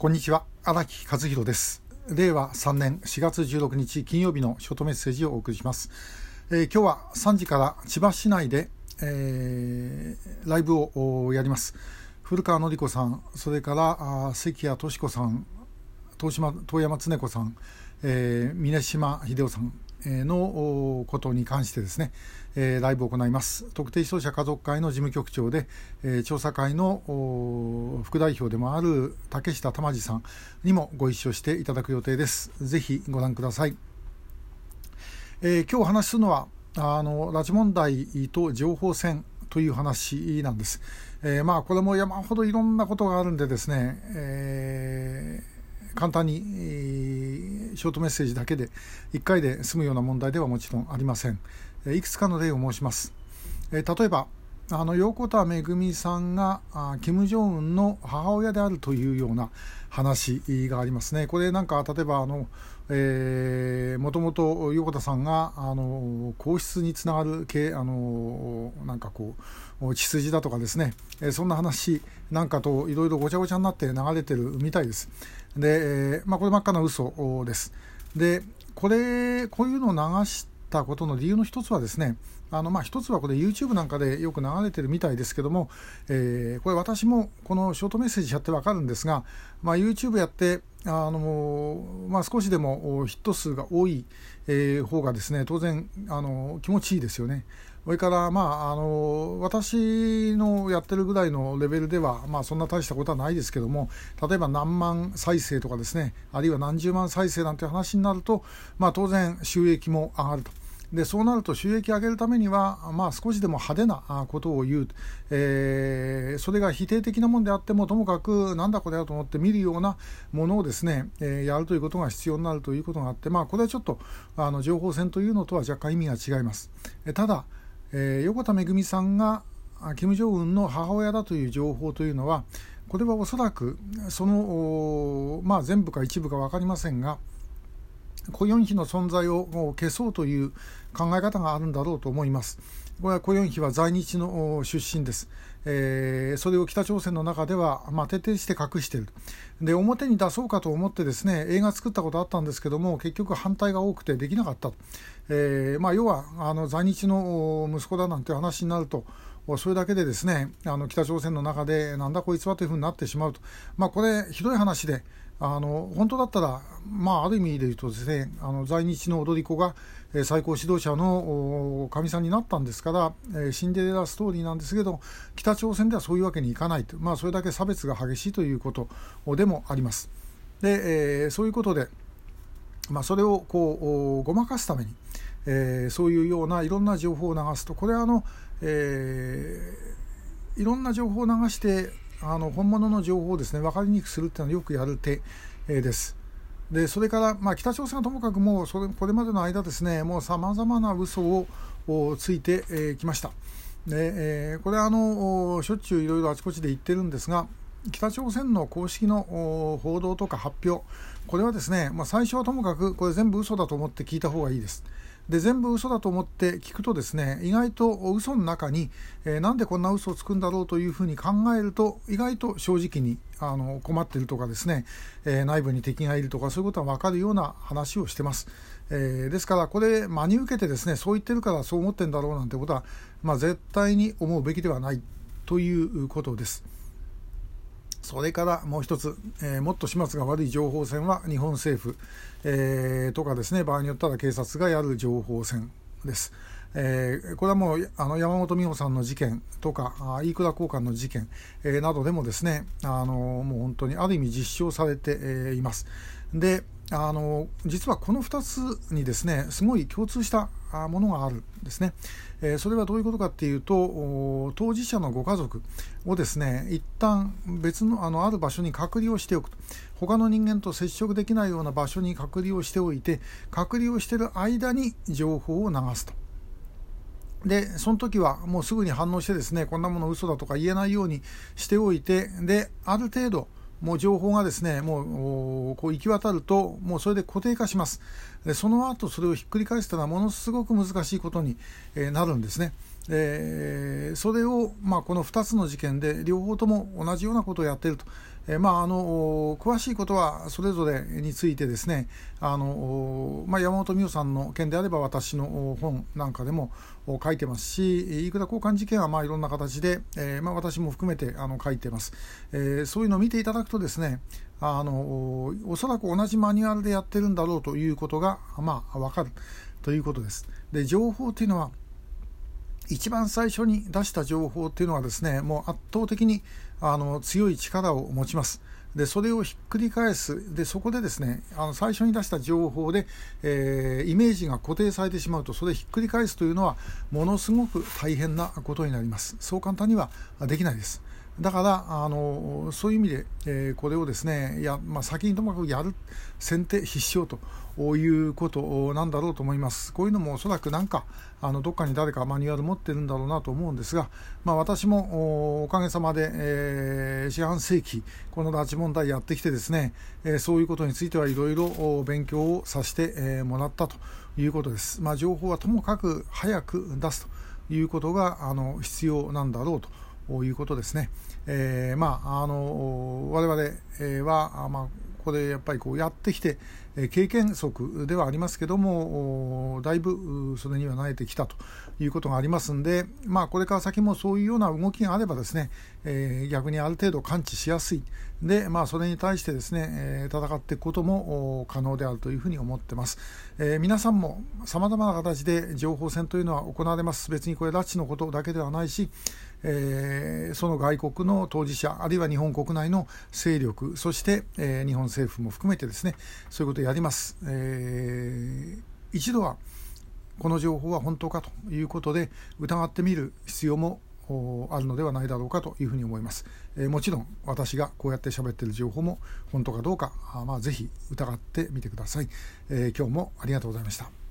こんにちは。荒木和弘です。令和3年4月16日金曜日のショートメッセージをお送りします、えー、今日は3時から千葉市内で、えー、ライブをやります。古川典子さんそれから関谷敏子さん遠島遠山恒子さん、えー、峰島秀夫さんのことに関してですね、ライブを行います。特定失踪者家族会の事務局長で、調査会の副代表でもある竹下玉次さんにもご一緒していただく予定です。ぜひご覧ください、えー、今日話するのはあの拉致問題と情報戦という話なんです、えー、まあこれも山ほどいろんなことがあるんでですね、えー簡単に、ショートメッセージだけで1回で済むような問題ではもちろんありません。いくつかの例を申します。例えばあの横田めぐみさんがあ金正恩の母親であるというような話がありますね。これなんか例えばあの、えー、もともと横田さんがあの皇室につながる系あのなんかこう血筋だとかですね、そんな話なんかといろいろごちゃごちゃになって流れてるみたいです。で、まあ、これ真っ赤な嘘です。でこれこういうのを流したことの理由の一つはですねあのまあ一つはこれ YouTube なんかでよく流れてるみたいですけども、えー、これ私もこのショートメッセージやってわかるんですが、まあ、YouTube やってあの、まあ、少しでもヒット数が多い、えー、方がですね当然あの気持ちいいですよね。それから、まあ、あの私のやってるぐらいのレベルでは、まあ、そんな大したことはないですけども例えば何万再生とかですねあるいは何十万再生なんて話になると、まあ、当然収益も上がると。でそうなると収益を上げるためには、まあ、少しでも派手なことを言う、えー、それが否定的なものであってもともかくなんだこれだと思って見るようなものをですね、えー、やるということが必要になるということがあって、まあ、これはちょっとあの情報戦というのとは若干意味が違います。えただえー、横田めぐみさんが金正恩の母親だという情報というのはこれはおそらくその、まあ、全部か一部か分かりませんがコヨンヒの存在を消そうという考え方があるんだろうと思います。これはコヨンヒは在日の出身です。えー、それを北朝鮮の中では、まあ、徹底して隠しているで表に出そうかと思ってですね映画作ったことあったんですけども結局反対が多くてできなかった、えーまあ、要はあの在日の息子だなんて話になるとそれだけでですねあの北朝鮮の中でなんだこいつはというふうになってしまうと、まあ、これひどい話であの本当だったら、まあ、ある意味で言うとですねあの在日の踊り子が最高指導者のかみさんになったんですから、シンデレラストーリーなんですけど北朝鮮ではそういうわけにいかないと、まあ、それだけ差別が激しいということでもあります。で、え、そういうことで、まあ、それをこうごまかすために、え、そういうようないろんな情報を流すとこれはあの、えー、いろんな情報を流してあの本物の情報をですね分かりにくくするっていうのはよくやる手、です。でそれから、まあ、北朝鮮はともかくもうそれこれまでの間ですねもうさまざまな嘘をついてき、えー、ました。でえ、これはあのしょっちゅういろいろあちこちで言ってるんですが北朝鮮の公式の報道とか発表これはですね、まあ、最初はともかくこれ全部嘘だと思って聞いた方がいいです。で全部嘘だと思って聞くとですね意外と嘘の中に、えー、なんでこんな嘘をつくんだろうというふうに考えると意外と正直にあの困ってるとかですね、えー、内部に敵がいるとかそういうことが分かるような話をしてます。えー、ですからこれ真に受けてですねそう言ってるからそう思ってんだろうなんてことは、まあ、絶対に思うべきではないということです。それからもう一つ、えー、もっと始末が悪い情報戦は日本政府、えー、とかですね場合によったら警察がやる情報戦です。えー、これはもうあの山本美穂さんの事件とか飯倉交換の事件、えー、などでもですねあのもう本当にある意味実証されて、えー、います。であの実はこの2つにですねすごい共通したものがあるんですね。えー、それはどういうことかっていうと当事者のご家族をですね一旦別のあのある場所に隔離をしておくと他の人間と接触できないような場所に隔離をしておいて隔離をしている間に情報を流すと。でその時はもうすぐに反応してですねこんなもの嘘だとか言えないようにしておいてである程度もう情報がですねもうこう行き渡るともうそれで固定化します。でその後それをひっくり返すというのはものすごく難しいことになるんですね。でそれを、まあ、この2つの事件で両方とも同じようなことをやっていると。えまあ、あの詳しいことはそれぞれについてですねあの、まあ、山本美代さんの件であれば私の本なんかでも書いてますし飯倉交換事件はまあいろんな形で、え、まあ、私も含めてあの書いてます、え、そういうのを見ていただくとですねあのおそらく同じマニュアルでやってるんだろうということが、まあ、分かるということです。で情報というのは一番最初に出した情報っていうのはですねもう圧倒的にあの強い力を持ちます。でそれをひっくり返す。でそこでですねあの最初に出した情報で、えー、イメージが固定されてしまうとそれひっくり返すというのはものすごく大変なことになります。そう簡単にはできないです。だからあのそういう意味で、えー、これをですねや、まあ、先にともかくやる先手必勝ということなんだろうと思います。こういうのもおそらくなんかあのどっかに誰かマニュアル持ってるんだろうなと思うんですが、まあ、私もおかげさまで、えー、四半世紀この拉致問題やってきてですね、えー、そういうことについてはいろいろ勉強をさせて、えー、もらったということです。まあ、情報はともかく早く出すということがあの必要なんだろうと。いうことですね。えー、まあ、あの我々は、まあ、ここでやっぱりこうやってきて、経験則ではありますけども、だいぶそれには慣れてきたということがありますんで、まあ、これから先もそういうような動きがあればですね、えー、逆にある程度感知しやすい。で、まあ、それに対してですね、え、戦っていくことも可能であるというふうに思ってます。えー、皆さんも様々な形で情報戦というのは行われます。別にこれ拉致のことだけではないし、えー、その外国の当事者、あるいは日本国内の勢力、そして、えー、日本政府も含めてですね、そういうことをやります。えー、一度はこの情報は本当かということで疑ってみる必要もあるのではないだろうかというふうに思います。えー、もちろん私がこうやって喋っている情報も本当かどうか、あまあ、ぜひ疑ってみてください、えー、今日もありがとうございました。